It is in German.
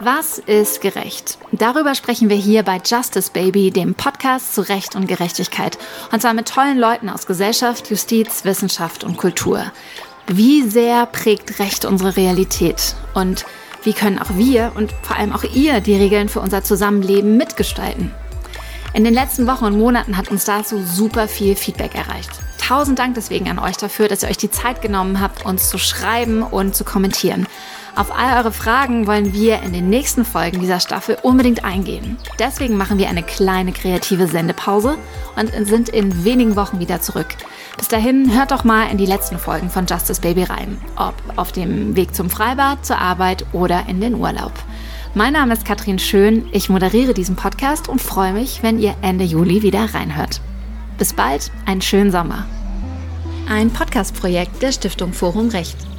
Was ist gerecht? Darüber sprechen wir hier bei Justice Baby, dem Podcast zu Recht und Gerechtigkeit. Und zwar mit tollen Leuten aus Gesellschaft, Justiz, Wissenschaft und Kultur. Wie sehr prägt Recht unsere Realität? Und wie können auch wir und vor allem auch ihr die Regeln für unser Zusammenleben mitgestalten? In den letzten Wochen und Monaten hat uns dazu super viel Feedback erreicht. Tausend Dank deswegen an euch dafür, dass ihr euch die Zeit genommen habt, uns zu schreiben und zu kommentieren. Auf all eure Fragen wollen wir in den nächsten Folgen dieser Staffel unbedingt eingehen. Deswegen machen wir eine kleine kreative Sendepause und sind in wenigen Wochen wieder zurück. Bis dahin hört doch mal in die letzten Folgen von Justice Baby rein. Ob auf dem Weg zum Freibad, zur Arbeit oder in den Urlaub. Mein Name ist Katrin Schön, ich moderiere diesen Podcast und freue mich, wenn ihr Ende Juli wieder reinhört. Bis bald, einen schönen Sommer. Ein Podcast-Projekt der Stiftung Forum Recht.